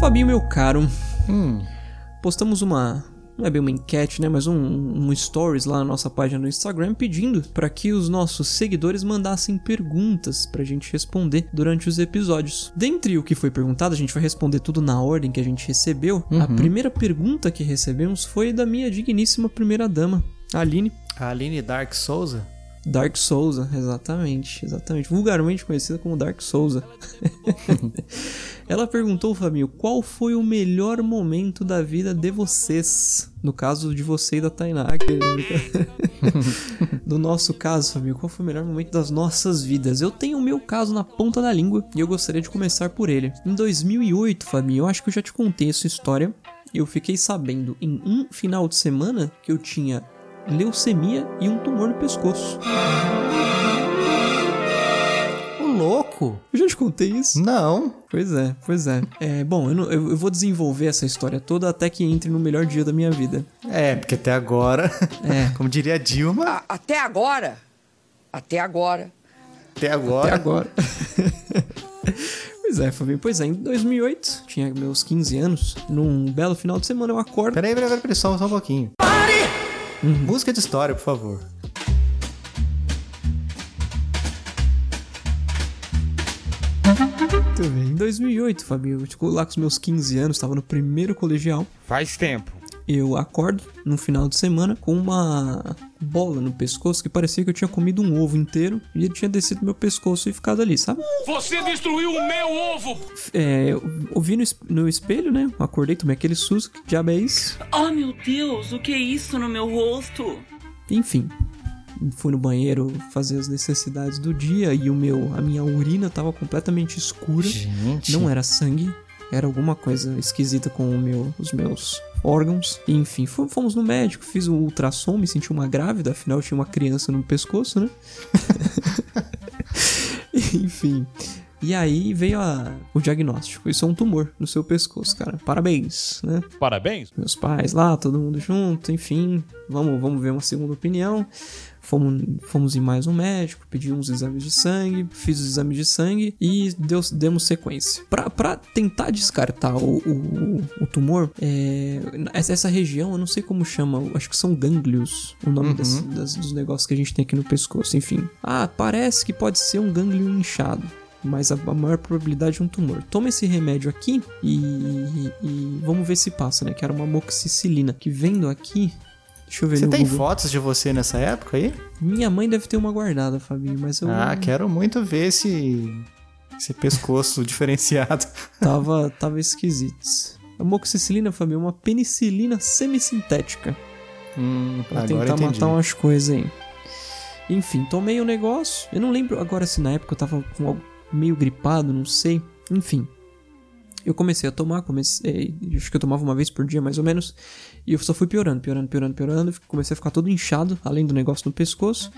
Fabinho, meu caro, Hum, postamos uma. Não é bem uma enquete, né? Mas um, um stories lá na nossa página no Instagram pedindo para que os nossos seguidores mandassem perguntas pra gente responder durante os episódios. Dentre o que foi perguntado, a gente vai responder tudo na ordem que a gente recebeu. A primeira pergunta que recebemos foi da minha digníssima primeira dama, Aline. a Aline Dark Souza? Dark Souza, exatamente, exatamente. Vulgarmente conhecida como Dark Souza. Ela perguntou, Fabinho, qual foi o melhor momento da vida de vocês? No caso de você e da Tainá. no nosso caso, Fabinho, qual foi o melhor momento das nossas vidas? Eu tenho o meu caso na ponta da língua e eu gostaria de começar por ele. Em 2008, Fabinho, eu acho que eu já te contei essa história. Eu fiquei sabendo em um final de semana que eu tinha leucemia e um tumor no pescoço. O louco? Eu já te contei isso? Não. Pois é, pois é. É, bom, eu, não- eu- eu vou desenvolver essa história toda até que entre no melhor dia da minha vida. É, porque até agora, É. como diria a Dilma, A- até agora, até agora, até agora. Até agora. pois é, Fabinho. Pois é, em 2008, tinha meus 15 anos, num belo final de semana eu acordo. Peraí, peraí, peraí, peraí, só, só um pouquinho. Pare! Música de história, por favor. Muito bem. Em 2008, Fabinho, eu tipo, lá com os meus 15 anos, tava no primeiro colegial. Faz tempo. Eu acordo no final de semana com uma bola no pescoço que parecia que eu tinha comido um ovo inteiro e ele tinha descido no meu pescoço e ficado ali, sabe? Você destruiu o meu ovo! É, eu ouvi no, es- no espelho, né? Acordei, tomei aquele susto, que diabo é isso? Oh meu Deus, o que é isso no meu rosto? Enfim, fui no banheiro fazer as necessidades do dia e o meu, a minha urina tava completamente escura. Gente. Não era sangue, era alguma coisa esquisita com o meu, os meus órgãos. Enfim, fo- fomos no médico, fiz um ultrassom, me senti uma grávida, afinal tinha uma criança no pescoço, né? enfim. E aí veio a- o diagnóstico. Isso é um tumor no seu pescoço, cara. Parabéns, né? Parabéns. meus pais lá, todo mundo junto, enfim, vamos, vamos ver uma segunda opinião. Fomos, fomos em mais um médico, pedi uns exames de sangue, fiz os exames de sangue e deu, demos sequência. Pra, pra tentar descartar o, o, o tumor, é, essa, região, eu não sei como chama, acho que são gânglios, o nome das- das- dos negócios que a gente tem aqui no pescoço, enfim. Ah, parece que pode ser um gânglio inchado mas a, a maior probabilidade é um tumor. Toma esse remédio aqui e, e vamos ver se passa, né? Que era uma moxicilina. Que vendo aqui. Deixa eu ver Você tem Google. fotos de você nessa época aí? Minha mãe deve ter uma guardada, Fabinho, mas eu Ah, quero muito ver esse, esse pescoço diferenciado. tava, tava esquisito. A moxicilina, Fabinho, é uma penicilina semissintética. Hum, Pra tentar entendi. matar umas coisas aí. Enfim, tomei o negócio. Eu não lembro agora se na época eu tava com meio gripado, não sei. Enfim. Eu comecei a tomar, comecei. Acho que eu tomava uma vez por dia, mais ou menos. E eu só fui piorando, piorando, piorando, piorando. Comecei a ficar todo inchado, além do negócio no pescoço.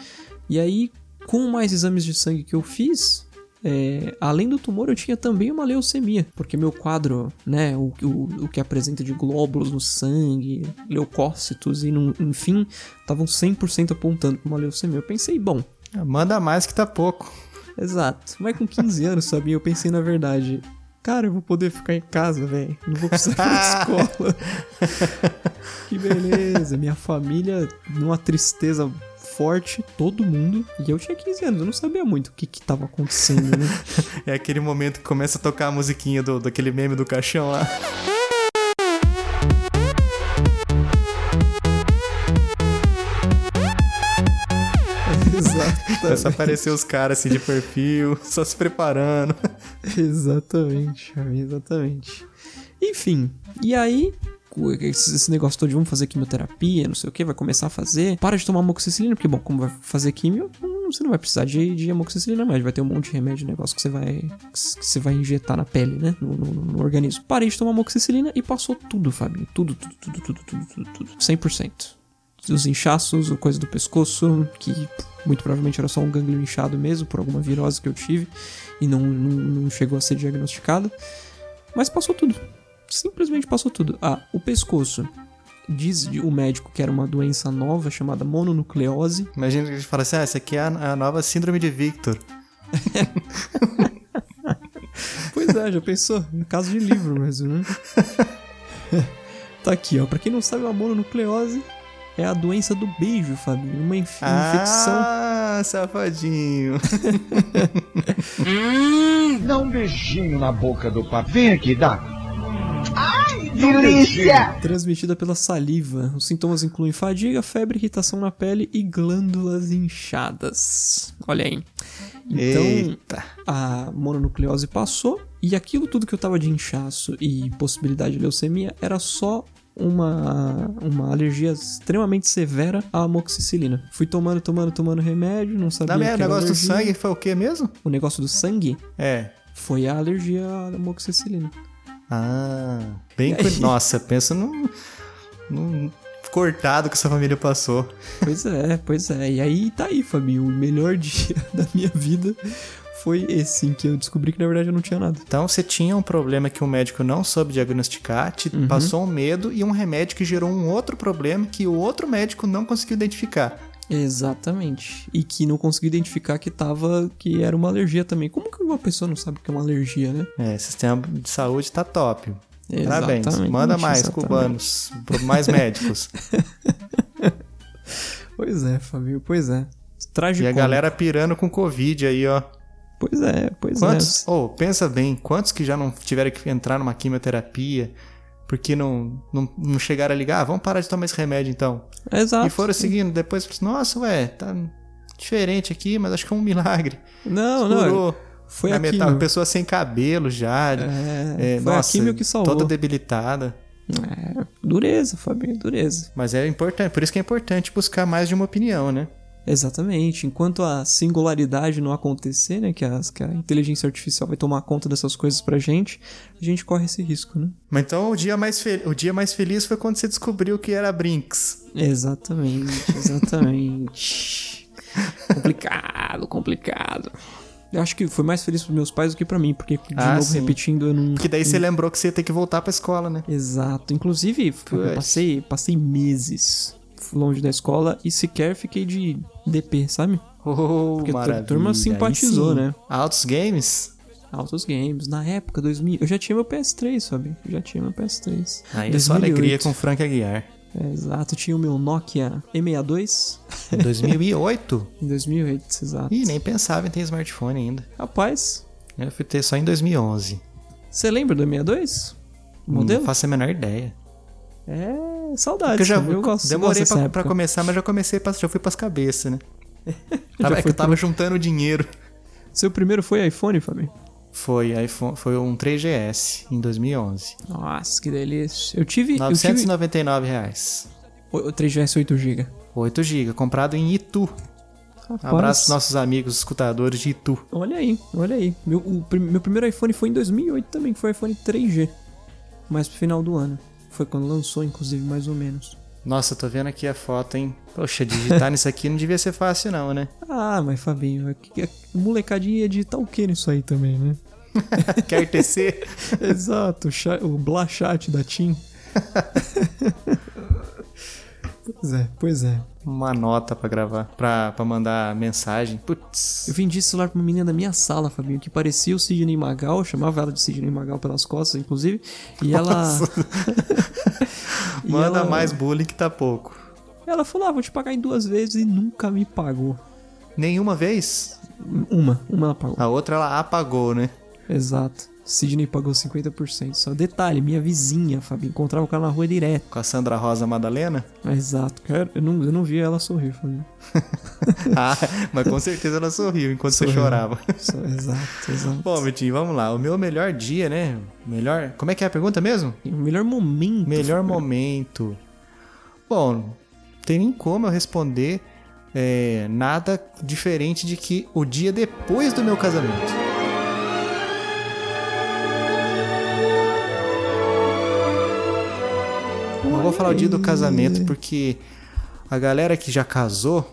E aí, com mais exames de sangue que eu fiz, é, além do tumor, eu tinha também uma leucemia, porque meu quadro, né, o, o, o que apresenta de glóbulos no sangue, leucócitos e, no- enfim, estavam 100% apontando para uma leucemia. Eu pensei, bom, Manda mais que tá pouco. Exato, mas com 15 anos, sabia? Eu pensei na verdade, cara, eu vou poder ficar em casa, velho, não vou precisar ir pra escola. que beleza, minha família numa tristeza forte, todo mundo, e eu tinha 15 anos, eu não sabia muito o que que tava acontecendo, né? É aquele momento que começa a tocar a musiquinha do, daquele meme do caixão lá. Começa a aparecer os caras assim de perfil, só se preparando. Exatamente, exatamente. Enfim, e aí, esse negócio todo de vamos fazer quimioterapia, não sei o que, vai começar a fazer. Para de tomar amoxicilina, porque, bom, como vai fazer quimio, você não vai precisar de, de amoxicilina mais, vai ter um monte de remédio, negócio que você vai, que você vai injetar na pele, né, no, no- no organismo. Parei de tomar amoxicilina e passou tudo, Fabinho, tudo, tudo, tudo, tudo, tudo, tudo, tudo, 100%. Os inchaços, a coisa do pescoço, que muito provavelmente era só um gânglio inchado mesmo, por alguma virose que eu tive e não, não, não chegou a ser diagnosticado. Mas passou tudo. Simplesmente passou tudo. Ah, o pescoço. Diz o médico que era uma doença nova chamada mononucleose. Imagina que a gente fala assim: ah, essa aqui é a, a nova síndrome de Victor. Pois é, já pensou? Em caso de livro mesmo, né? tá aqui, ó. Pra quem não sabe, a mononucleose é a doença do beijo, Fabinho. Uma inf- infecção. Ah, safadinho. Dá um beijinho na boca do papo. Vem aqui, dá. transmitida pela saliva. Os sintomas incluem fadiga, febre, irritação na pele e glândulas inchadas. Olha aí. Então, Eita. a mononucleose passou e aquilo tudo que eu tava de inchaço e possibilidade de leucemia era só uma, uma alergia extremamente severa à amoxicilina. Fui tomando, tomando, tomando remédio, não sabia que merda, o negócio do alergia. sangue foi o quê mesmo? O negócio do sangue É. foi a alergia à amoxicilina. Ah, bem. Aí? Nossa, pensa num, num cortado que essa família passou. Pois é, pois é. E aí tá aí, Fabinho. O melhor dia da minha vida foi esse, que eu descobri que na verdade eu não tinha nada. Então você tinha um problema que o médico não soube diagnosticar, te passou um medo e um remédio que gerou um outro problema que o outro médico não conseguiu identificar. Exatamente. E que não consegui identificar que tava. que era uma alergia também. Como que uma pessoa não sabe que é uma alergia, né? É, sistema de saúde tá top. Parabéns. Exatamente, Manda mais, exatamente. cubanos. Mais médicos. Pois é, Fabinho, pois é. e Trágico. a galera pirando com Covid aí, ó. Pois é, pois Quantos? é. Oh, pensa bem, quantos que já não tiveram que entrar numa quimioterapia porque não, não, não chegaram a ligar? Ah, vamos parar de tomar esse remédio então. Exato. E foram seguindo, depois, nossa, ué, tá diferente aqui, mas acho que é um milagre. Não, não. Curou. Foi Na a metade, químio. pessoa sem cabelo já. É, é, foi nossa, a químio que salvou. Toda debilitada. É, dureza, Fabinho, dureza. Mas é importante, por isso que é importante buscar mais de uma opinião, né? Exatamente. Enquanto a singularidade não acontecer, né? Que, as, que a inteligência artificial vai tomar conta dessas coisas pra gente, a gente corre esse risco, né? Mas então o dia mais, o dia mais feliz foi quando você descobriu que era Brinks. Exatamente, exatamente. complicado, complicado. Eu acho que foi mais feliz pros meus pais do que pra mim, porque, de Ah, novo, sim. repetindo, eu não. Que daí você lembrou que você ia ter que voltar pra escola, né? Exato. Inclusive, eu passei, passei meses longe da escola e sequer fiquei de DP, sabe? Oh, Porque a turma simpatizou, sim. né? Altos Games? Altos games. Na época, 2000. Eu já tinha meu PS3, sabe? Eu já tinha meu PS3. Aí é só 2008. alegria com o Frank Aguiar. É, exato. Tinha o meu Nokia E62 Em 2008? em 2008, exato. Ih, nem pensava em ter smartphone ainda. Rapaz, Eu fui ter só em 2011. você lembra do E62? O modelo? Não faço a menor ideia. É, saudades. Porque eu já sabe? eu gosto, demorei gosto pra, pra começar, mas já comecei, pra, já fui pras cabeças, né? Tava, é que eu tava juntando dinheiro. Seu primeiro foi iPhone, Fabinho? Foi, iPhone, foi um 3GS em 2011. Nossa, que delícia. Eu tive. Eu tive 999 reais. o, o 3GS 8GB. 8 GB, comprado em Itu. Rapaz, Abraço nossos amigos escutadores de Itu. Olha aí, olha aí. Meu, o meu primeiro iPhone foi em 2008 também, que foi o iPhone 3G. Mais pro final do ano. Foi quando lançou, inclusive, mais ou menos. Nossa, tô vendo aqui a foto, hein? Poxa, digitar nisso aqui não devia ser fácil não, né? Ah, mas Fabinho, é é- molecadinha ia digitar o que nisso aí também, né? Quer tecer? Exato, o, o Blachat da TIM. Pois é, pois é. Uma nota pra gravar, pra, pra mandar mensagem. Putz. Eu vendi esse celular pra uma menina da minha sala, Fabinho, que parecia o Sidney Magal, eu chamava ela de Sidney Magal pelas costas, inclusive. E ela. E Manda ela- mais bullying que tá pouco. Ela falou: ah, vou te pagar em duas vezes e nunca me pagou. Nenhuma vez? Uma, uma ela pagou. A outra ela apagou, né? Exato. Sidney pagou 50%. Só detalhe, minha vizinha, Fabinho, encontrava o cara na rua direto. Com a Sandra Rosa Madalena? Exato, cara. Eu não, eu não via ela sorrir, Fabinho. ah, mas com certeza ela sorriu enquanto você Sorriu. chorava. Só- exato, exato. Bom, Vitinho, vamos lá. O meu melhor dia, né? Melhor. Como é que é a pergunta mesmo? o melhor momento. Melhor Fabinho. momento. Bom, não tem nem como eu responder é, nada diferente de que o dia depois do meu casamento. Vou falar o dia do casamento porque a galera que já casou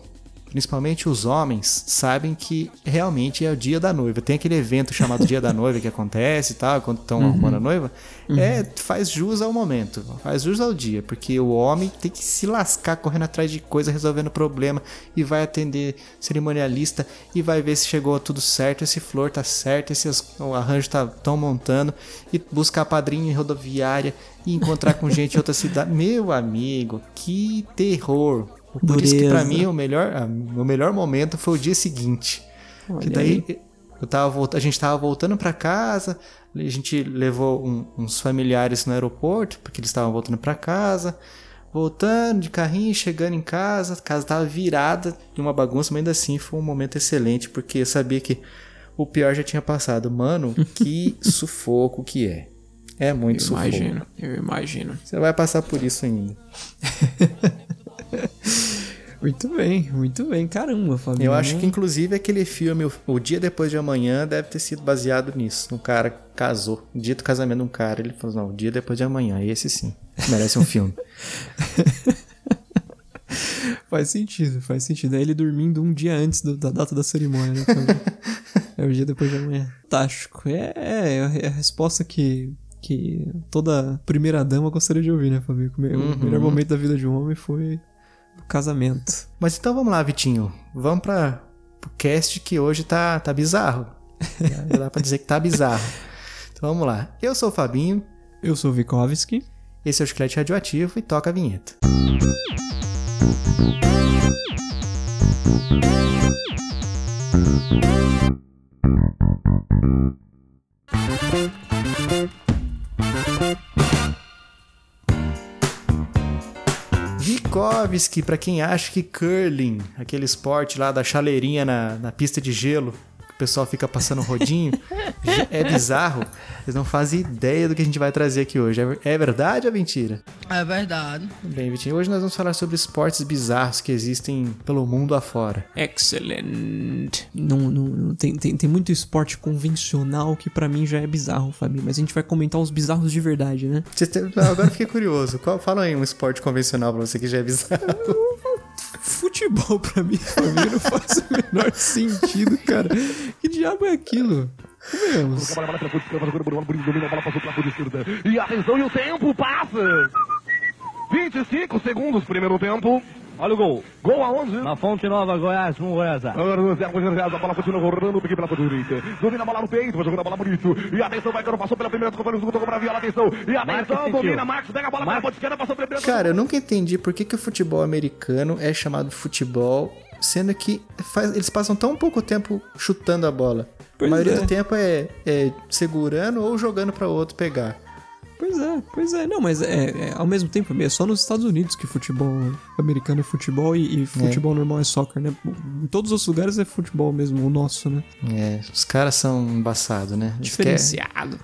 principalmente os homens, sabem que realmente é o dia da noiva. Tem aquele evento chamado Dia da Noiva que acontece e tal, quando estão arrumando a noiva. É, faz jus ao momento, faz jus ao dia, porque o homem tem que se lascar correndo atrás de coisa, resolvendo problema, e vai atender cerimonialista e vai ver se chegou tudo certo, esse flor tá certo, esse o arranjo tá tão montando, e buscar padrinho em rodoviária e encontrar com gente em outra cidade. Meu amigo, que terror! Por isso que pra Dureza. mim o melhor, ah, o melhor momento foi o dia seguinte. Olha Que daí eu tava a gente tava voltando pra casa, a gente levou um- uns familiares no aeroporto, porque eles estavam voltando pra casa. Voltando de carrinho, chegando em casa, a casa tava virada de uma bagunça, mas ainda assim foi um momento excelente, porque eu sabia que o pior já tinha passado. Mano, que sufoco que é. É muito Eu sufoco. imagino, eu imagino. Você vai passar por isso ainda. Muito bem, muito bem. Caramba, Fabinho. Eu acho que, inclusive, aquele filme, o, Dia Depois de Amanhã, deve ter sido baseado nisso. Um cara casou. O dia do casamento de um cara, ele falou: não, o Dia Depois de Amanhã. Esse sim. Merece um filme. Faz sentido, faz sentido. É ele dormindo um dia antes do- da data da cerimônia, né? É o dia depois de amanhã. Fantástico. É, é, é a resposta que, que toda primeira dama gostaria de ouvir, né, Fabinho? O Uhum. Melhor momento da vida de um homem foi casamento. Mas então vamos lá, Vitinho. Vamos para o cast que hoje tá, tá bizarro. Já dá pra dizer que tá bizarro. Então vamos lá. Eu sou o Fabinho, Eu sou o Vikovski. esse é o Chiclete Radioativo e toca a vinheta. Vikovski, pra quem acha que curling, aquele esporte lá da chaleirinha na, na pista de gelo, pessoal fica passando rodinho, é bizarro. Vocês não fazem ideia do que a gente vai trazer aqui hoje. É É verdade ou mentira? É verdade. Bem, Vitinho, hoje nós vamos falar sobre esportes bizarros que existem pelo mundo afora. Excellent. Não, não, não- tem, tem, tem muito esporte convencional que pra mim já é bizarro, Fabinho. Mas a gente vai comentar os bizarros de verdade, né? Agora eu fiquei curioso. Qual, fala aí um esporte convencional pra você que já é bizarro. Futebol pra mim, Fabinho, não faz o menor sentido, cara. Que diabo é aquilo? E atenção, e o tempo passa! 25 segundos, primeiro tempo. Olha o gol. Gol aonde? Na Fonte Nova, Goiás, com Goiás. Goiás, a bola continua rolando, peguei pela direita. Domina a bola no peito, vai jogando a bola bonito. E atenção, vai, passou pela primeira, tocou segundo, tocou pra viola, atenção. E atenção, domina, Marcos, pega a bola pela ponta esquerda, passou pela primeira. Cara, eu nunca entendi por que, que o futebol americano é chamado futebol, sendo que faz- eles passam tão pouco tempo chutando a bola. Pois a maioria é. do tempo é, é segurando ou jogando pra outro pegar. Pois é, pois é. Não, mas é, é, ao mesmo tempo, é só nos Estados Unidos que futebol americano é futebol e, e futebol normal é soccer, né? Em todos os lugares é futebol mesmo, o nosso, né? É, os caras são embaçados, né? Eles Diferenciado.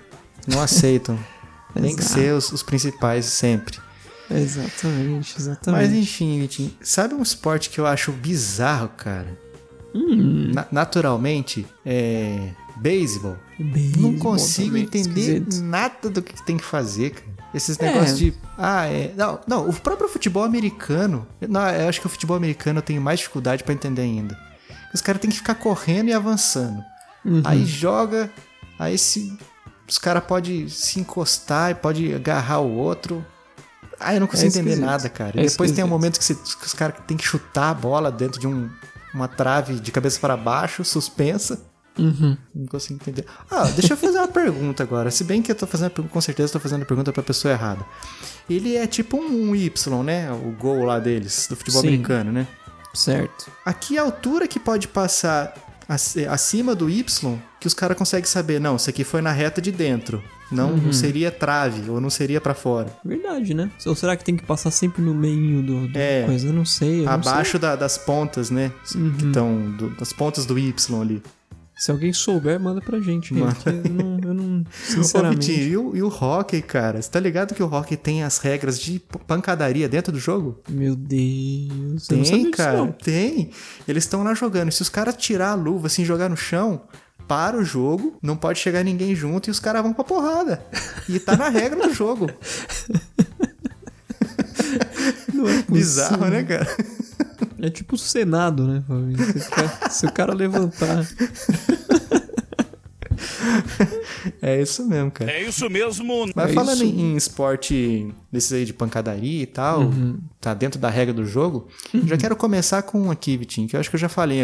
não aceitam. Tem que ser os, os principais sempre. Exatamente, Mas exatamente. enfim, Vitinho, sabe um esporte que eu acho bizarro, cara? Hum. Na- naturalmente, é. Beisebol. Não Beisebol consigo também, entender esquisito. nada do que tem que fazer, cara. Esses É. negócios de. Ah, é. Não, não, o próprio futebol americano. Não, eu acho que o futebol americano eu tenho mais dificuldade pra entender ainda. Os caras têm que ficar correndo e avançando. Uhum. Aí joga, aí se. Os caras podem se encostar e pode agarrar o outro. Ah, eu não consigo É entender nada, cara. É E depois tem um momento que, você- que os caras têm que chutar a bola dentro de um, uma trave de cabeça para baixo, suspensa. Uhum. Não consigo entender. Ah, deixa eu fazer uma pergunta agora. Se bem que eu tô fazendo a pergunta, com certeza tô fazendo a pergunta pra pessoa errada. Ele é tipo um Y, né? O gol lá deles, do futebol Sim. americano, né? Certo. A que altura que pode passar ac- acima do Y que os caras conseguem saber, não, isso aqui foi na reta de dentro. Não, Uhum. não seria trave ou não seria pra fora. Verdade, né? Ou será que tem que passar sempre no meio do, do É. coisa? Eu não sei. Eu não Abaixo da- das pontas, né? Que Uhum. estão das pontas do Y ali. Se alguém souber, manda pra gente. Eu não, eu não Ô, sinceramente. Vitinho, e o, e o hockey, cara? Você tá ligado que o hockey tem as regras de pancadaria dentro do jogo? Meu Deus. Tem, disso, cara, não. tem. Eles estão lá jogando. Se os caras tirar a luva, assim, jogar no chão, para o jogo, não pode chegar ninguém junto e os caras vão pra porrada. E tá na regra do jogo. Não é possível. Bizarro, né, cara? É tipo o Senado, né, Fabinho? Se, o cara- se o cara levantar. É isso mesmo, cara. É isso mesmo. Mas É falando isso. em em esporte desses aí de pancadaria e tal, tá dentro da regra do jogo, já quero começar com um aqui, Vitinho, que eu acho que eu já falei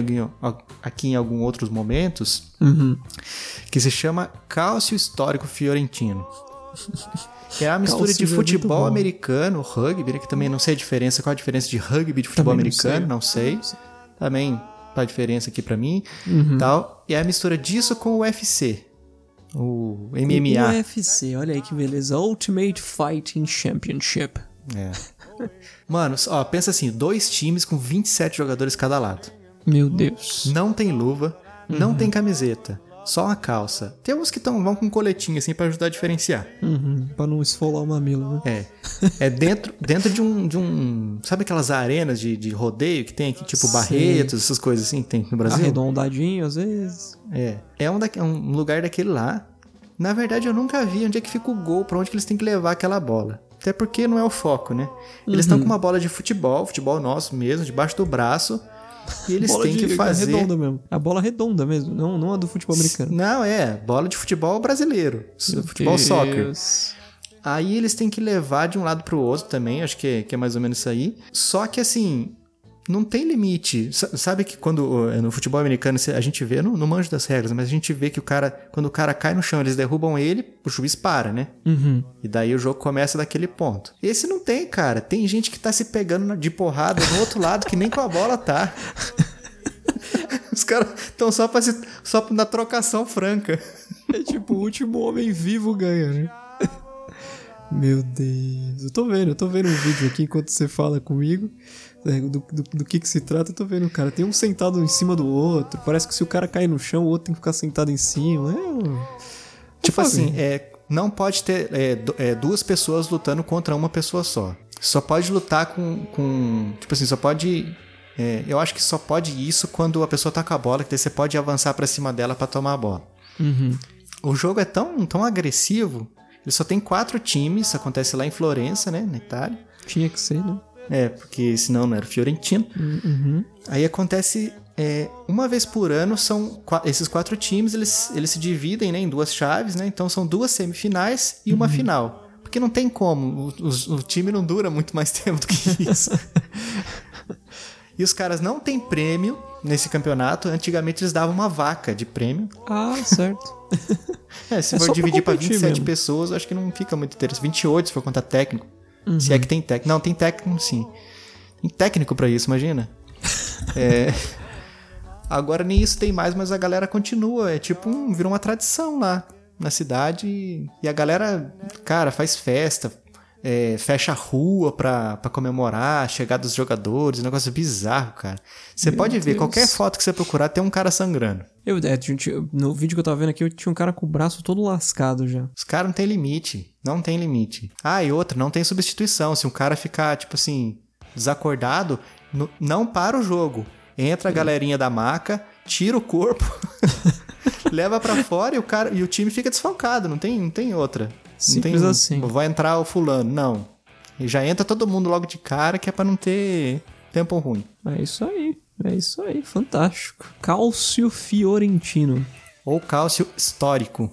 aqui em alguns outros momentos, Uhum. que se chama Cálcio Histórico Fiorentino. Que é a mistura de é futebol bom. americano, rugby, né, que também não sei a diferença, qual a diferença de rugby e de futebol Também não sei. americano, não sei. Também tá a diferença aqui pra mim, Uhum. tal. E é a mistura disso com o UFC, o O MMA. UFC, olha aí que beleza. Ultimate Fighting Championship. É. Mano, ó, pensa assim, dois times com 27 jogadores cada lado. Meu Deus. Não tem luva, Uhum. não tem camiseta, só uma calça. Tem uns que tão, vão com coletinho assim pra ajudar a diferenciar. Uhum, pra não esfolar o mamilo, né? É. É dentro, dentro de um, de um. Sabe aquelas arenas de, de rodeio que tem aqui, tipo Sei. Barretos, essas coisas assim que tem no Brasil? Arredondadinho, às vezes. É. É um, da, é um lugar daquele lá. Na verdade, eu nunca vi onde é que fica o gol, pra onde que eles têm que levar aquela bola. Até porque não é o foco, né? Eles Uhum. estão com uma bola de futebol, futebol nosso mesmo, debaixo do braço. E eles bola têm que fazer. redonda mesmo. A bola redonda mesmo, não, não a do futebol americano. Não, é, bola de futebol brasileiro. futebol soccer. Deus. Aí eles têm que levar de um lado pro outro também, acho que é, que é mais ou menos isso aí. Só que assim, não tem limite. Sa- Sabe que quando no futebol americano a gente vê, não, não manjo das regras, mas a gente vê que o cara, quando o cara cai no chão, eles derrubam ele, o juiz para, né? Uhum. E daí o jogo começa daquele ponto. Esse não tem, cara. Tem gente que tá se pegando de porrada no outro lado que nem com a bola tá. Os caras estão só, pra se- só na trocação franca. É tipo, o último homem vivo ganha, né? Meu Deus. Eu tô vendo, eu tô vendo um vídeo aqui enquanto você fala comigo. Né, Do, do, do que que se trata, eu tô vendo, cara. Tem um sentado em cima do outro. Parece que se o cara cair no chão, o outro tem que ficar sentado em cima. É, um- Tipo Fabinho. assim, é, não pode ter é, é, duas pessoas lutando contra uma pessoa só. Só pode lutar com. com tipo assim, só pode. é, eu acho que só pode isso quando a pessoa tá com a bola, que daí você pode avançar pra cima dela pra tomar a bola. Uhum. O jogo é tão, tão agressivo. Ele só tem quatro times, acontece lá em Florença, né, na Itália. Tinha que ser, né? É, porque senão não era Fiorentino. Uhum. Aí acontece é, uma vez por ano, são esses quatro times, eles, eles se dividem né, em duas chaves, né? Então são duas semifinais e uma final. Porque não tem como, o, os- o time não dura muito mais tempo do que isso. e os caras não têm prêmio nesse campeonato. Antigamente eles davam uma vaca de prêmio. Ah, certo. É, se É for dividir competir 27 mesmo. pessoas, eu acho que não fica muito interessante. 28 se for contar técnico. Uhum. Se é que tem técnico. Não, tem técnico sim. Tem técnico pra isso, imagina. É. Agora nem isso tem mais, mas a galera continua. É tipo um. Virou uma tradição lá na cidade. E a galera, cara, faz festa. É, fecha a rua pra, pra comemorar a chegada dos jogadores. Um negócio bizarro, cara. Você Meu pode ver, Deus. qualquer foto que você procurar tem um cara sangrando. Eu, é, no vídeo que eu tava vendo aqui, eu tinha um cara com o braço todo lascado já. Os caras não tem limite. Não tem limite. Ah, e outra, não tem substituição. Se um cara ficar, tipo assim, desacordado, não para o jogo. Entra a galerinha da maca, tira o corpo, leva pra fora e o, cara, e o time fica desfalcado. Não tem, não tem outra. Simples tem, assim. Vai entrar o fulano. Não. E já entra todo mundo logo de cara, que é pra não ter tempo ruim. É isso aí. É isso aí. Fantástico. Cálcio Fiorentino. Ou cálcio histórico,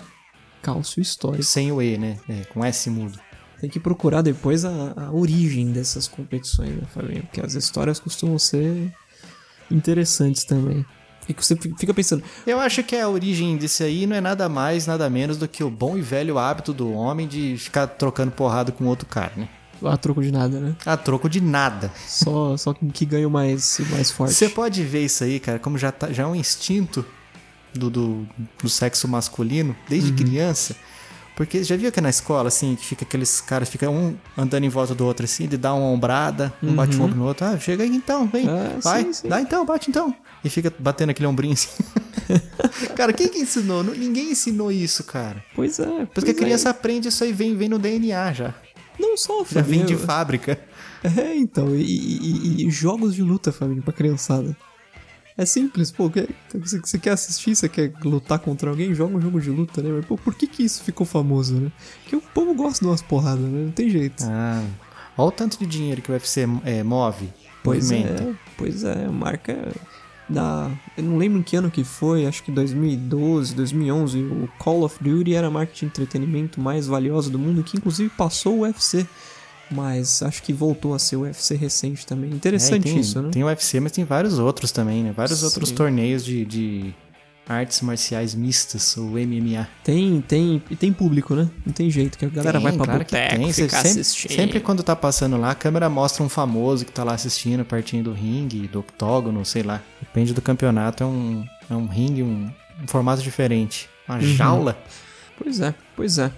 Cálcio histórico. sem o E, né? É, com S mudo. Tem que procurar depois a, a origem dessas competições, né, Fabinho? Porque as histórias costumam ser interessantes também. E que você fica pensando, Eu acho que a origem disso aí não é nada mais, nada menos do que o bom e velho hábito do homem de ficar trocando porrada com outro cara, né? a troco de nada, né? A troco de nada. Só, só que ganha o mais, mais forte. Você pode ver isso aí, cara, como já, tá, já é um instinto do, do, do sexo masculino, desde criança. Porque já viu que na escola, assim, que fica aqueles caras, fica um andando em volta do outro, assim, de dar uma ombrada, um bate o ombro no outro. Ah, chega aí então, vem, Ah, vai, sim, sim. dá então, bate então. E fica batendo aquele ombrinho assim. cara, quem que ensinou? Ninguém ensinou isso, cara. Pois é. Porque pois a criança é. aprende isso aí, vem, vem no DNA já. Não só, Já vem de fábrica. É, então. E, e- e- jogos de luta, Fabinho, pra criançada. É simples, pô. Você, você quer assistir, você quer lutar contra alguém, joga um jogo de luta, né? Mas, pô, por que que isso ficou famoso, né? Porque o povo gosta de umas porradas, né? Não tem jeito. Ah, olha o tanto de dinheiro que o UFC é, move. Pois movimenta. é. pois é, marca da. Eu não lembro em que ano que foi, acho que 2012, 2011. O Call of Duty era a marca de entretenimento mais valiosa do mundo, que inclusive passou o UFC. Mas acho que voltou a ser o UFC recente também. Interessante É, tem, isso, né? Tem o UFC, mas tem vários outros também, né? Vários outros Sim. torneios de, de artes marciais mistas, o MMA. Tem, tem, e tem público, né? Não tem jeito, que a galera Tem, vai pra claro boteco, tem. Você ficar sempre, assistindo. sempre quando tá passando lá, a câmera mostra um famoso que tá lá assistindo, pertinho do ringue, do octógono, sei lá. Depende do campeonato, é um, é um ringue, um, um formato diferente. Uma Uhum. jaula. Pois é, pois é.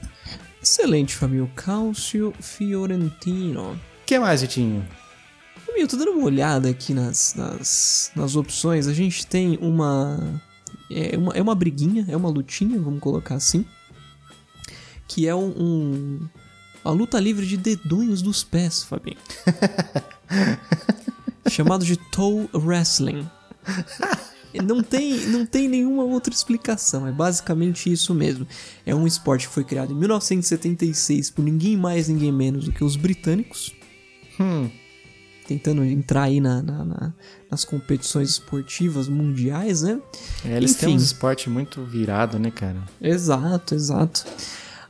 Excelente, Fabio. Calcio Fiorentino. O que mais, Vitinho? Eu tô dando uma olhada aqui nas, nas, nas opções. A gente tem uma é, uma. é uma briguinha, é uma lutinha, vamos colocar assim. Que é um. um a luta livre de dedonhos dos pés, Fabinho. Chamado de toe wrestling. Não tem, não tem nenhuma outra explicação, é basicamente isso mesmo. É um esporte que foi criado em 1976 por ninguém mais, ninguém menos do que os britânicos. Hum, Tentando entrar aí na, na- na- nas competições esportivas mundiais, né? é, eles têm Enfim. um esporte muito virado, né, cara? Exato, exato.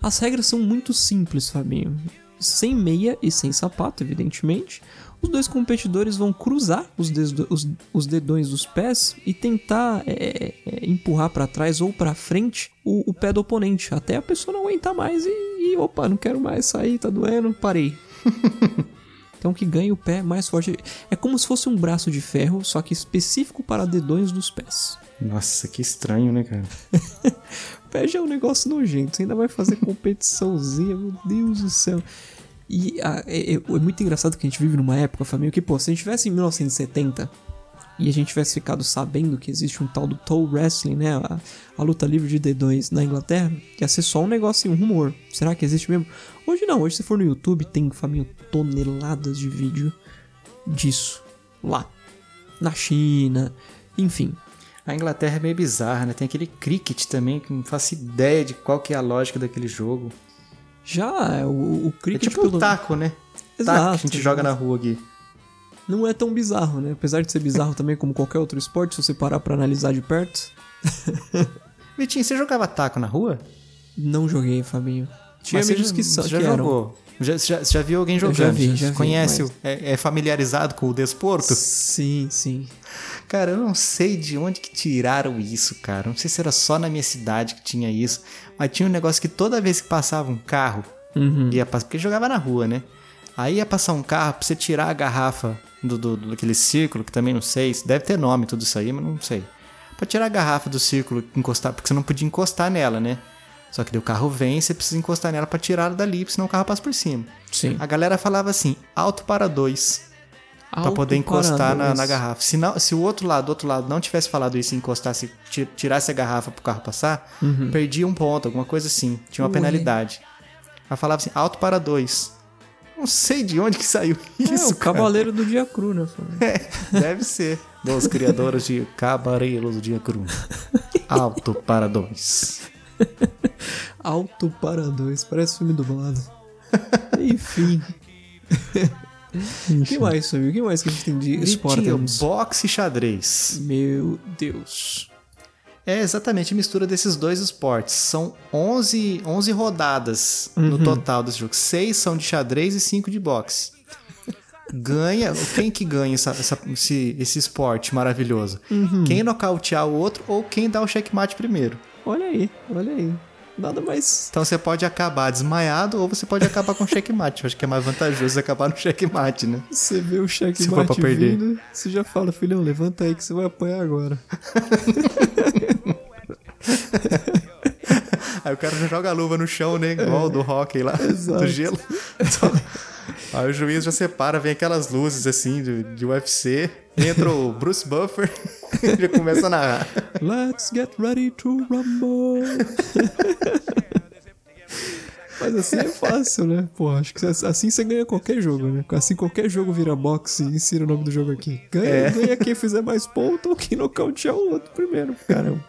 As regras são muito simples, Fabinho. Sem meia e sem sapato, evidentemente. Os dois competidores vão cruzar os, os- os dedões dos pés e tentar é, é, empurrar pra trás ou pra frente o, o pé do oponente, até a pessoa não aguentar mais e, e, opa, não quero mais sair, tá doendo, parei. Então que ganha o pé mais forte. É como se fosse um braço de ferro, só que específico para dedões dos pés. Nossa, que estranho, né, cara? Pé já é um negócio nojento, você ainda vai fazer competiçãozinha, meu Deus do céu. E ah, é, é- é muito engraçado que a gente vive numa época, família, que, pô, se a gente tivesse em 1970 e a gente tivesse ficado sabendo que existe um tal do toe wrestling, né, a, a luta livre de dedões na Inglaterra, ia ser só um negócio, um rumor. Será que existe mesmo? Hoje não, hoje se for no YouTube tem, família, toneladas de vídeo disso lá. Na China, enfim. A Inglaterra é meio bizarra, né? Tem aquele cricket também, que não faço ideia de qual que é a lógica daquele jogo. Já é, o, o É cricket tipo pelo... o taco, né? Exato, taco que a gente exato. joga na rua aqui. Não é tão bizarro, né? Apesar de ser bizarro também como qualquer outro esporte, se você parar pra analisar de perto. Vitinho, você jogava taco na rua? Não joguei, Fabinho. Tinha amigos já, que, só, já que jogou? Já, já, já viu alguém já jogando? vi, já vi, Conhece? mas- o- É, é familiarizado com o desporto? Sim, sim. Cara, eu não sei de onde que tiraram isso, cara. Não sei se era só na minha cidade que tinha isso. Mas tinha um negócio que toda vez que passava um carro, Uhum. ia passar, porque jogava na rua, né? Aí ia passar um carro pra você tirar a garrafa do, do, do- daquele círculo, que também não sei, deve ter nome tudo isso aí, mas não sei. Pra tirar a garrafa do círculo, encostar, porque você não podia encostar nela, né? Só que daí o carro vem você precisa encostar nela pra tirar ela dali, senão o carro passa por cima. Sim. A galera falava assim, alto para dois, pra Alto poder encostar na, para na garrafa. Se, não, se o outro lado, do outro lado não tivesse falado isso e encostasse, ti- tirasse a garrafa pro carro passar, perdia um ponto, alguma coisa assim. Tinha uma Ué. penalidade. Ela falava assim, alto para dois. Não sei de onde que saiu É, isso, o cara. Cavaleiro do Dia Cru, né? É, deve ser. Dos criadores de Cavaleiros do Dia Cru. Alto para dois. Alto para dois, parece filme dublado. Enfim. O que mais, Fabinho? O que mais que a gente tem de esportes? boxe e xadrez. Meu Deus. É exatamente a mistura desses dois esportes. São 11, 11 rodadas no total desse jogo. Seis são de xadrez e cinco de boxe. Ganha, quem que ganha essa- essa- esse, esse esporte maravilhoso? Quem nocautear o outro ou quem dá o checkmate primeiro. Olha aí, olha aí. Nada mais. Então você pode acabar desmaiado ou você pode acabar com checkmate. Eu acho que é mais vantajoso acabar no checkmate, né? Você vê o cheque Se for pra perder. vindo, você já fala, filhão, levanta aí que você vai apanhar agora. Aí o cara já joga a luva no chão, né? Igual do hockey lá, Exato. do gelo. Então, aí o juiz já separa, vem aquelas luzes assim de, de UFC. Entra o Bruce Buffer e já começa a narrar. Let's get ready to rumble. Mas assim é fácil, né? Pô, acho que assim você ganha qualquer jogo, né? Assim qualquer jogo vira boxe e insira o nome do jogo aqui. Ganha, É. ganha quem fizer mais ponto ou quem nocautear o outro primeiro. Caramba.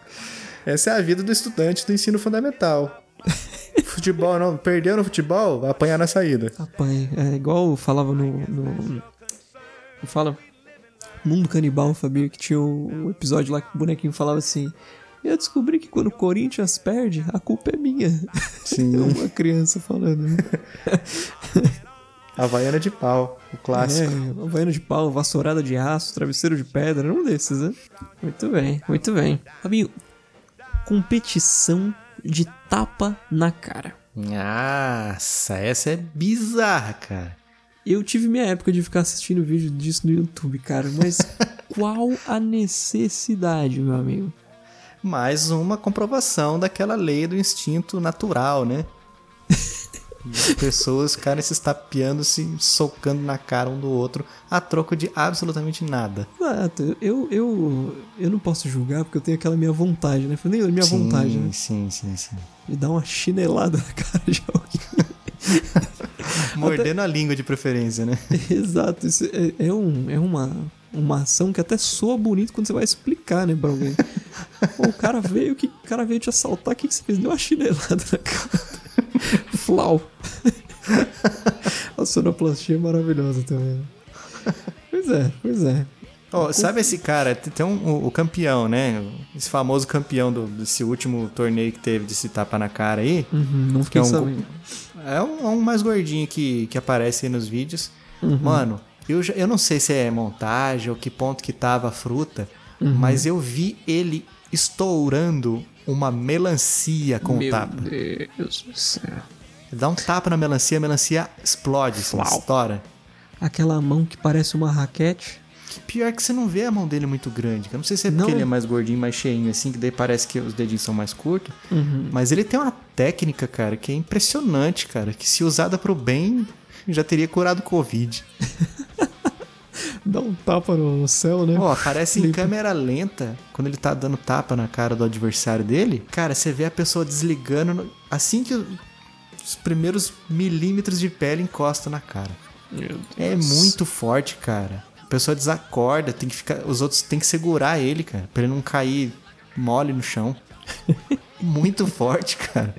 Essa é a vida do estudante do ensino fundamental. Futebol, não, perdeu no futebol, apanhar na saída. Apanha. É igual eu falava no. no. Fala? Mundo Canibal, Fabio, que tinha um, episódio lá que o bonequinho falava assim. Eu descobri que quando o Corinthians perde, a culpa é minha. Sim. É uma criança falando. né? Havaiana de pau, o clássico. É, Havaiana de pau, vassourada de aço, travesseiro de pedra, um desses, né? Muito bem, muito bem. Fabinho, competição de tapa na cara. Nossa, essa é bizarra, cara. Eu tive minha época de ficar assistindo vídeo disso no YouTube, cara, mas qual a necessidade, meu amigo? Mais uma comprovação daquela lei do instinto natural, né? As pessoas ficarem se estapeando, se socando na cara um do outro a troco de absolutamente nada. Exato, eu, eu, eu não posso julgar porque eu tenho aquela minha vontade, né? A minha sim, vontade, né? Sim, sim, sim. De dar uma chinelada na cara de alguém. Mordendo a língua de preferência, né? Exato, isso é, é, um, é uma, uma ação que até soa bonito quando você vai explicar, né, pra alguém. Pô, o cara veio, que, o cara veio te assaltar, o que, que você fez? Deu uma chinelada na cara. Flau. A sonoplastia é maravilhosa também. Pois é, pois é. Ó, sabe esse cara? Tem um, o, campeão, né? Esse famoso campeão do, desse último torneio que teve de se tapa na cara aí. Uhum, não fiquei Que é um- sabendo. É um, é um mais gordinho que, que aparece aí nos vídeos. Uhum. Mano, eu, eu não sei se é montagem ou que ponto que tava a fruta, Uhum. mas eu vi ele estourando uma melancia com o Meu tapa. Deus do céu. Dá um tapa na melancia, a melancia explode, assim, Flau. estoura. Aquela mão que parece uma raquete. Pior que você não vê a mão dele muito grande. Eu não sei se é Não, porque é- ele é mais gordinho, mais cheinho, assim, que daí parece que os dedinhos são mais curtos. Uhum. Mas ele tem uma técnica, cara, que é impressionante, cara. Que se usada pro bem, já teria curado o Covid. Dá um tapa no céu, né? Ó, aparece em câmera lenta, quando ele tá dando tapa na cara do adversário dele. Cara, você vê a pessoa desligando no- assim que os primeiros milímetros de pele encostam na cara. É muito forte, cara. A pessoa desacorda, tem que ficar, os outros tem que segurar ele, cara, pra ele não cair mole no chão. muito forte, cara.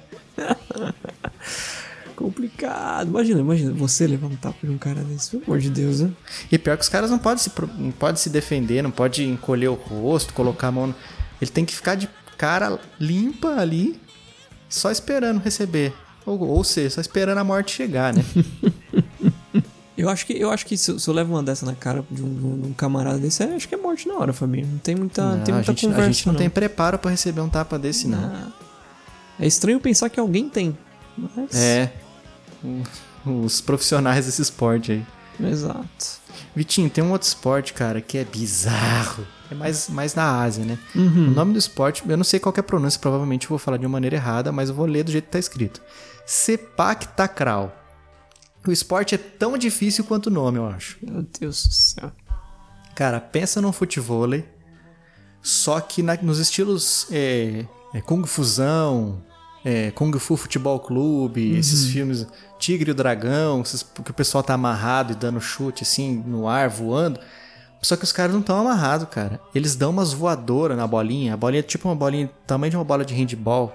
Complicado. Imagina, imagina, você levar um tapa de um cara desse, pelo amor de Deus, né? E pior que os caras não podem se, não pode se defender, não pode encolher o rosto, colocar a mão. no- Ele tem que ficar de cara limpa ali, só esperando receber. Ou, ou seja, só esperando a morte chegar, né? Eu acho que, eu acho que se, eu- se eu levo uma dessa na cara de um, de um- camarada desse, eu acho que é morte na hora, família. Não tem muita, Não, tem a, muita gente, conversa, a gente não, não. tem preparo pra receber um tapa desse, não. É estranho pensar que alguém tem. Mas... É. Os profissionais desse esporte aí. Exato. Vitinho, tem um outro esporte, cara, que é bizarro. É mais, mais na Ásia, né? Uhum. O nome do esporte, eu não sei qual é a pronúncia, provavelmente eu vou falar de uma maneira errada, mas eu vou ler do jeito que tá escrito. Sepak Takraw. O esporte é tão difícil quanto o nome, eu acho. Meu Deus do céu. Cara, pensa num futevôlei, só que na- nos estilos é, é, Kung Fusão, é, Kung Fu Futebol Clube, esses filmes Tigre e o Dragão, esses, que o pessoal tá amarrado e dando chute assim no ar, voando. Só que os caras não estão amarrados, cara. Eles dão umas voadoras na bolinha. A bolinha é tipo uma bolinha, tamanho de uma bola de handball.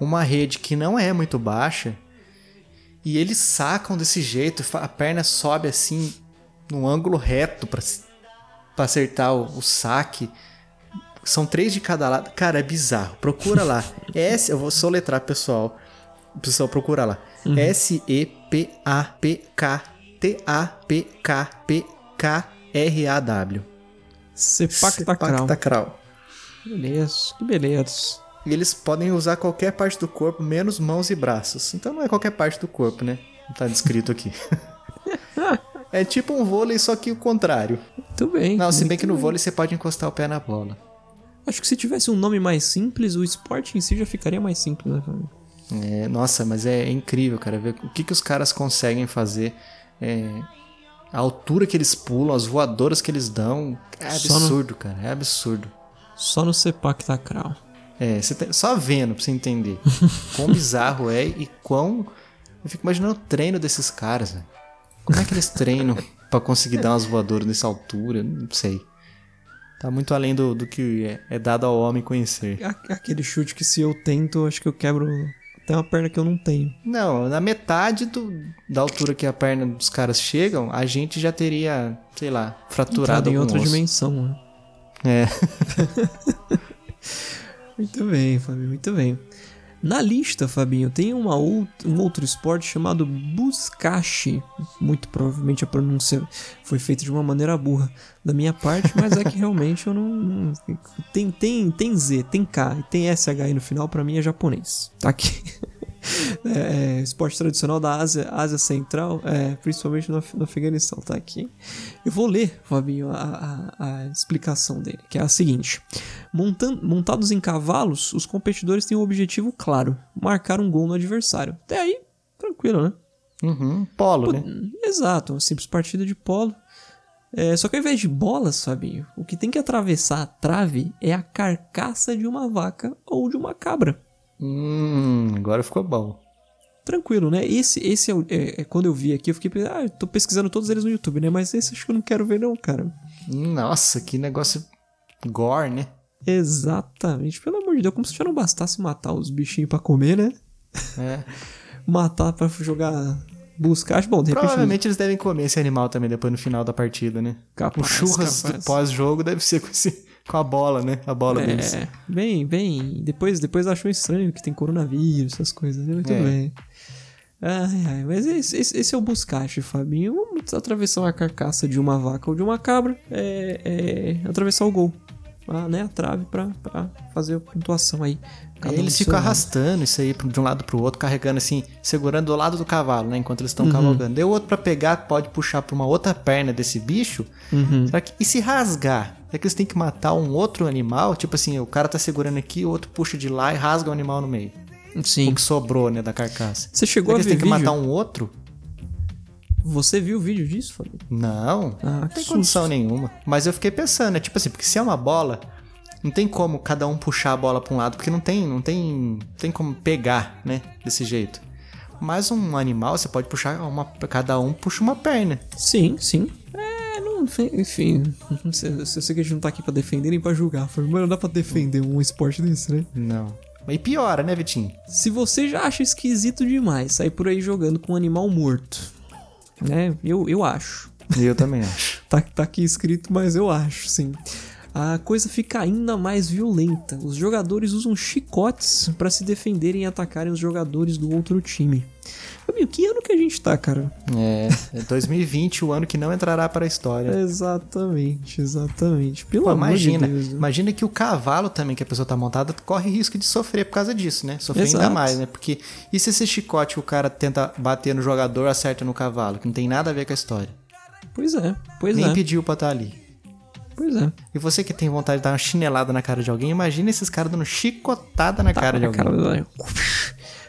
Uma rede que não é muito baixa. E eles sacam desse jeito, a perna sobe assim, num ângulo reto pra acertar o, o saque. São três de cada lado. Cara, é bizarro. Procura lá. S, eu vou soletrar, pessoal. Pessoal procura lá. S-E-P-A-P-K-T-A-P-K-P-K-R-A-W. Sepak Takraw. Takraw. Beleza, que beleza. E eles podem usar qualquer parte do corpo, menos mãos e braços. Então não é qualquer parte do corpo, né? Não tá descrito aqui. é tipo um vôlei, só que o contrário. Muito bem. Não, se bem que no vôlei você pode encostar o pé na bola. Acho que se tivesse um nome mais simples, o esporte em si já ficaria mais simples, né? É, nossa, mas é, incrível, cara, ver o que, que os caras conseguem fazer. É, a altura que eles pulam, as voadoras que eles dão. É Só no- absurdo, cara. É absurdo. Só no Sepak Takraw. É, você tem- só vendo pra você entender quão bizarro é e quão. Eu fico imaginando o treino desses caras, velho. Como é que eles treinam pra conseguir dar umas voadoras nessa altura? Não sei. Tá muito além do, do que é, é dado ao homem conhecer. Aquele chute que se eu tento, acho que eu quebro a Tem uma perna que eu não tenho. Não, na metade do, da altura que a perna dos caras chegam, a gente já teria, sei lá, fraturado Entrado em outra osso. dimensão, né? É. Muito bem, Fabinho, muito bem. Na lista, Fabinho, tem uma out- um outro esporte chamado Buscache. Muito provavelmente a pronúncia foi feita de uma maneira burra da minha parte, mas é que realmente eu não. tem, tem, tem Z, tem K tem SH aí no final, pra mim é japonês. Tá aqui. É, é, esporte tradicional da Ásia, Ásia Central, é, principalmente no, no Afeganistão, tá aqui. Eu vou ler, Fabinho, a, a- a explicação dele, que é a seguinte: Montan- montados em cavalos, os competidores têm um objetivo claro: marcar um gol no adversário. Até aí, tranquilo, né? Uhum. Polo, né? Exato, uma simples partida de polo. É, só que ao invés de bolas, Fabinho, o que tem que atravessar a trave é a carcaça de uma vaca ou de uma cabra. Hum, agora ficou bom. Tranquilo, né? Esse, esse é, é- é quando eu vi aqui, eu fiquei pensando, ah, tô pesquisando todos eles no YouTube, né? Mas esse acho que eu não quero ver, não, cara. Nossa, que negócio gore, né? Exatamente, pelo amor de Deus, como se já não bastasse matar os bichinhos pra comer, né? É. Matar pra jogar. Buscar. Bom, de repente. Provavelmente eles devem comer esse animal também depois no final da partida, né? Capaz, o churras capaz. do pós-jogo deve ser com, esse- com a bola, né? A bola deles. É, bem, bem. Depois, depois achou estranho que tem coronavírus, essas coisas, né? Muito É. bem. Ai, ai, mas esse, esse, esse é o buscache, Fabinho. Vamos atravessar uma carcaça de uma vaca ou de uma cabra, é, é atravessar o gol. Ah, né, a trave pra, pra fazer a pontuação aí. Cada eles ficam lado. arrastando isso aí de um lado pro outro, carregando assim, segurando do lado do cavalo, né? Enquanto eles Uhum. estão cavalgando. Daí o outro pra pegar pode puxar pra uma outra perna desse bicho. Uhum. Será que, e se rasgar? É que eles têm que matar um outro animal? Tipo assim, o cara tá segurando aqui, o outro puxa de lá e rasga o animal no meio. Sim. O que sobrou, né, da carcaça. Você chegou Será a que eles ver têm que vídeo? matar um outro? Você viu o vídeo disso, Fabinho? Não, Ah, não tem susto. condição nenhuma. Mas eu fiquei pensando, né? Tipo assim, porque se é uma bola, não tem como cada um puxar a bola pra um lado, porque não tem, não tem, não tem como pegar, né? Desse jeito. Mas um animal, você pode puxar uma, cada um puxa uma perna. Sim, sim. Enfim, eu sei que a gente não tá aqui pra defender nem pra julgar, mas não dá pra defender um esporte desse, né? Não. E piora, né, Vitinho? Se você já acha esquisito demais sair por aí jogando com um animal morto, né? Eu, eu acho. Eu também acho. Tá, tá aqui escrito, mas eu acho, sim. A coisa fica ainda mais violenta. Os jogadores usam chicotes pra se defenderem e atacarem os jogadores do outro time. Fabinho, que ano que a gente tá, cara? É, é 2020, o ano que não entrará para a história. Exatamente, exatamente. Pelo Pô, amor imagina, de Deus. né? imagina que o cavalo também que a pessoa tá montada corre risco de sofrer por causa disso, né? Sofrer ainda Exato. mais, né? Porque e se esse chicote que o cara tenta bater no jogador acerta no cavalo, que não tem nada a ver com a história. Pois é, pois Nem é. pediu pra estar ali. Pois é. E você que tem vontade de dar uma chinelada na cara de alguém, imagina esses caras dando chicotada na cara de Tá, alguém. cara,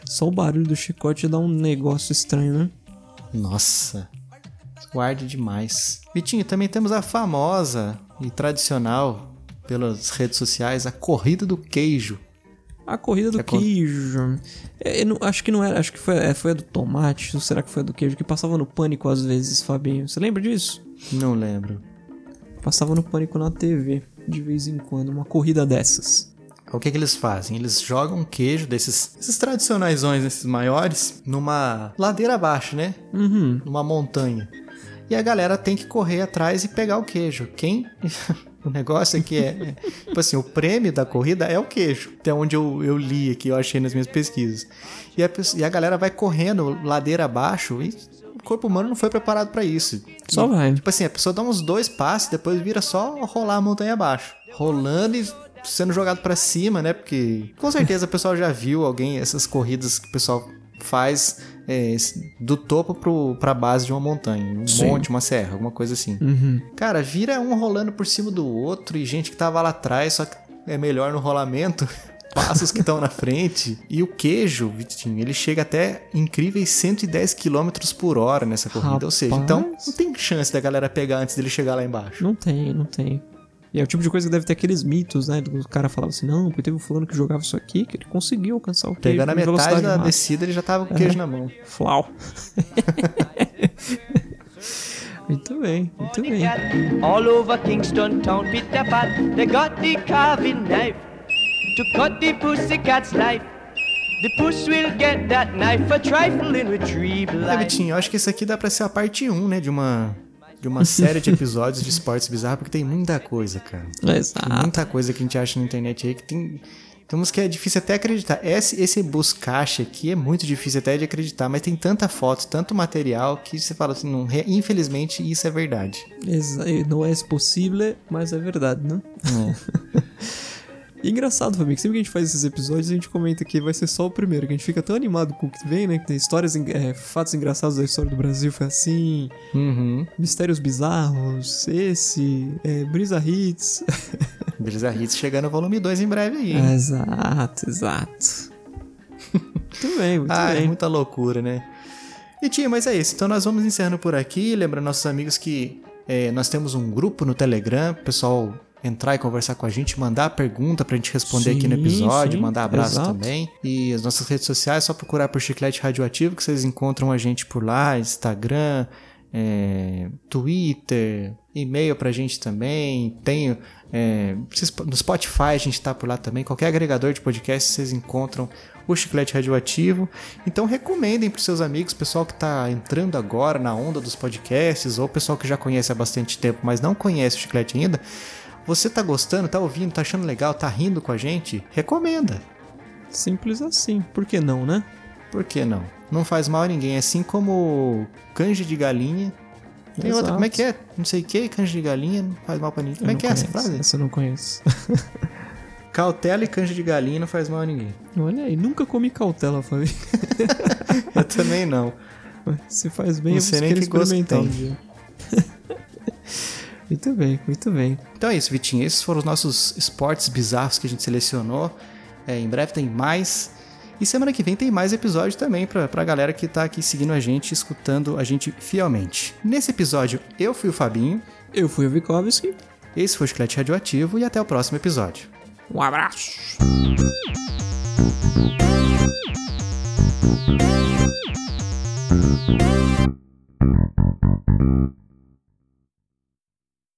Só o barulho do chicote dá um negócio estranho, né? Nossa. Guarde demais. Vitinho, também temos a famosa e tradicional pelas redes sociais, a corrida do queijo. A corrida do É queijo. É, não- acho que não era. Acho que foi, é, foi a do tomate. Ou será que foi a do queijo? Que passava no pânico às vezes, Fabinho. Você lembra disso? Não lembro. Passava no pânico na TV, de vez em quando. Uma corrida dessas. O que, que eles fazem? Eles jogam queijo desses esses tradicionaisões, esses maiores, numa ladeira abaixo, né? Uhum. Numa montanha. E a galera tem que correr atrás e pegar o queijo. Quem. o negócio aqui é. é tipo assim, o prêmio da corrida é o queijo. Até onde eu, eu li aqui, eu achei nas minhas pesquisas. E a, e a galera vai correndo ladeira abaixo e o corpo humano não foi preparado pra isso. Só vai. Tipo assim, a pessoa dá uns dois passos, depois vira só rolar a montanha abaixo. Rolando e sendo jogado pra cima, né? Porque com certeza o pessoal já viu alguém, essas corridas que o pessoal faz é, do topo pro, pra base de uma montanha. Um Sim. monte, uma serra, alguma coisa assim. Uhum. Cara, vira um rolando por cima do outro e gente que tava lá atrás, só que é melhor no rolamento. Passos que estão na frente. E o queijo, Vitinho, ele chega até incríveis 110 km por hora nessa corrida. Ou seja, então Rapaz. não tem chance da galera pegar antes dele chegar lá embaixo. Não tem, não tem. E é o tipo de coisa que deve ter aqueles mitos, né? Do cara falava assim, não, porque teve um fulano que jogava isso aqui, que ele conseguiu alcançar o queijo Pegando a metade velocidade da máxima. descida, ele já tava com o queijo na mão. Flau. muito bem, muito bem. All over Kingston town, Peter Pat, they got the carving knife to cut the pussycat's life. The puss will get that knife a trifling with tree É. Vitinho, eu acho que esse aqui dá pra ser a parte 1, né? De uma, de uma série de episódios de esportes bizarros, porque tem muita coisa, cara. Tem Exato. muita coisa que a gente acha na internet aí que tem. Tem uns que é difícil até acreditar. Esse, esse buscache aqui é muito difícil até de acreditar, mas tem tanta foto, tanto material que você fala assim, não, infelizmente isso é verdade. Não é possível, mas é verdade, né? E engraçado, Fabinho, que sempre que a gente faz esses episódios, a gente comenta que vai ser só o primeiro, que a gente fica tão animado com o que vem, né? Que tem histórias, é, fatos engraçados da história do Brasil, foi assim, Uhum. mistérios bizarros, esse, é, Brisa Hits. Brisa Hits chegando no volume 2 em breve aí. É. hein? exato, exato. muito bem, muito Ah, é bem. muita loucura, né? E tia, mas é isso. Então nós vamos encerrando por aqui. Lembrando nossos amigos que é, nós temos um grupo no Telegram, pessoal entrar e conversar com a gente, mandar pergunta pra gente responder aqui no Sim, episódio, sim, mandar abraço exato. também. E as nossas redes sociais, é só procurar por Chiclete Radioativo que vocês encontram a gente por lá, Instagram, é, Twitter, e-mail pra gente também. Tem é, no Spotify a gente tá por lá também. Qualquer agregador de podcast vocês encontram o Chiclete Radioativo. Então recomendem pros seus amigos, pessoal que tá entrando agora na onda dos podcasts, ou pessoal que já conhece há bastante tempo, mas não conhece o Chiclete ainda. Você tá gostando, tá ouvindo, tá achando legal, tá rindo com a gente? Recomenda. Simples assim. Por que não, né? Por que não? Não faz mal a ninguém. Assim como canja de galinha. Tem outra, Exato. como é que é? Não sei o que, canja de galinha não faz mal pra ninguém. Como é que é essa conheço, frase? Essa eu não conheço. Cautela e canja de galinha não faz mal a ninguém. Olha aí, nunca comi cautela, Fabinho. Eu também não. Se faz bem, Não eu sei nem que gosto tem. muito bem, muito bem. Então é isso, Vitinho. Esses foram os nossos esportes bizarros que a gente selecionou. É, em breve tem mais. E semana que vem tem mais episódio também pra, pra galera que tá aqui seguindo a gente, escutando a gente fielmente. Nesse episódio, eu fui o Fabinho. Eu fui o Vikovski. Esse foi o Chiclete Radioativo e até o próximo episódio. Um abraço. Thank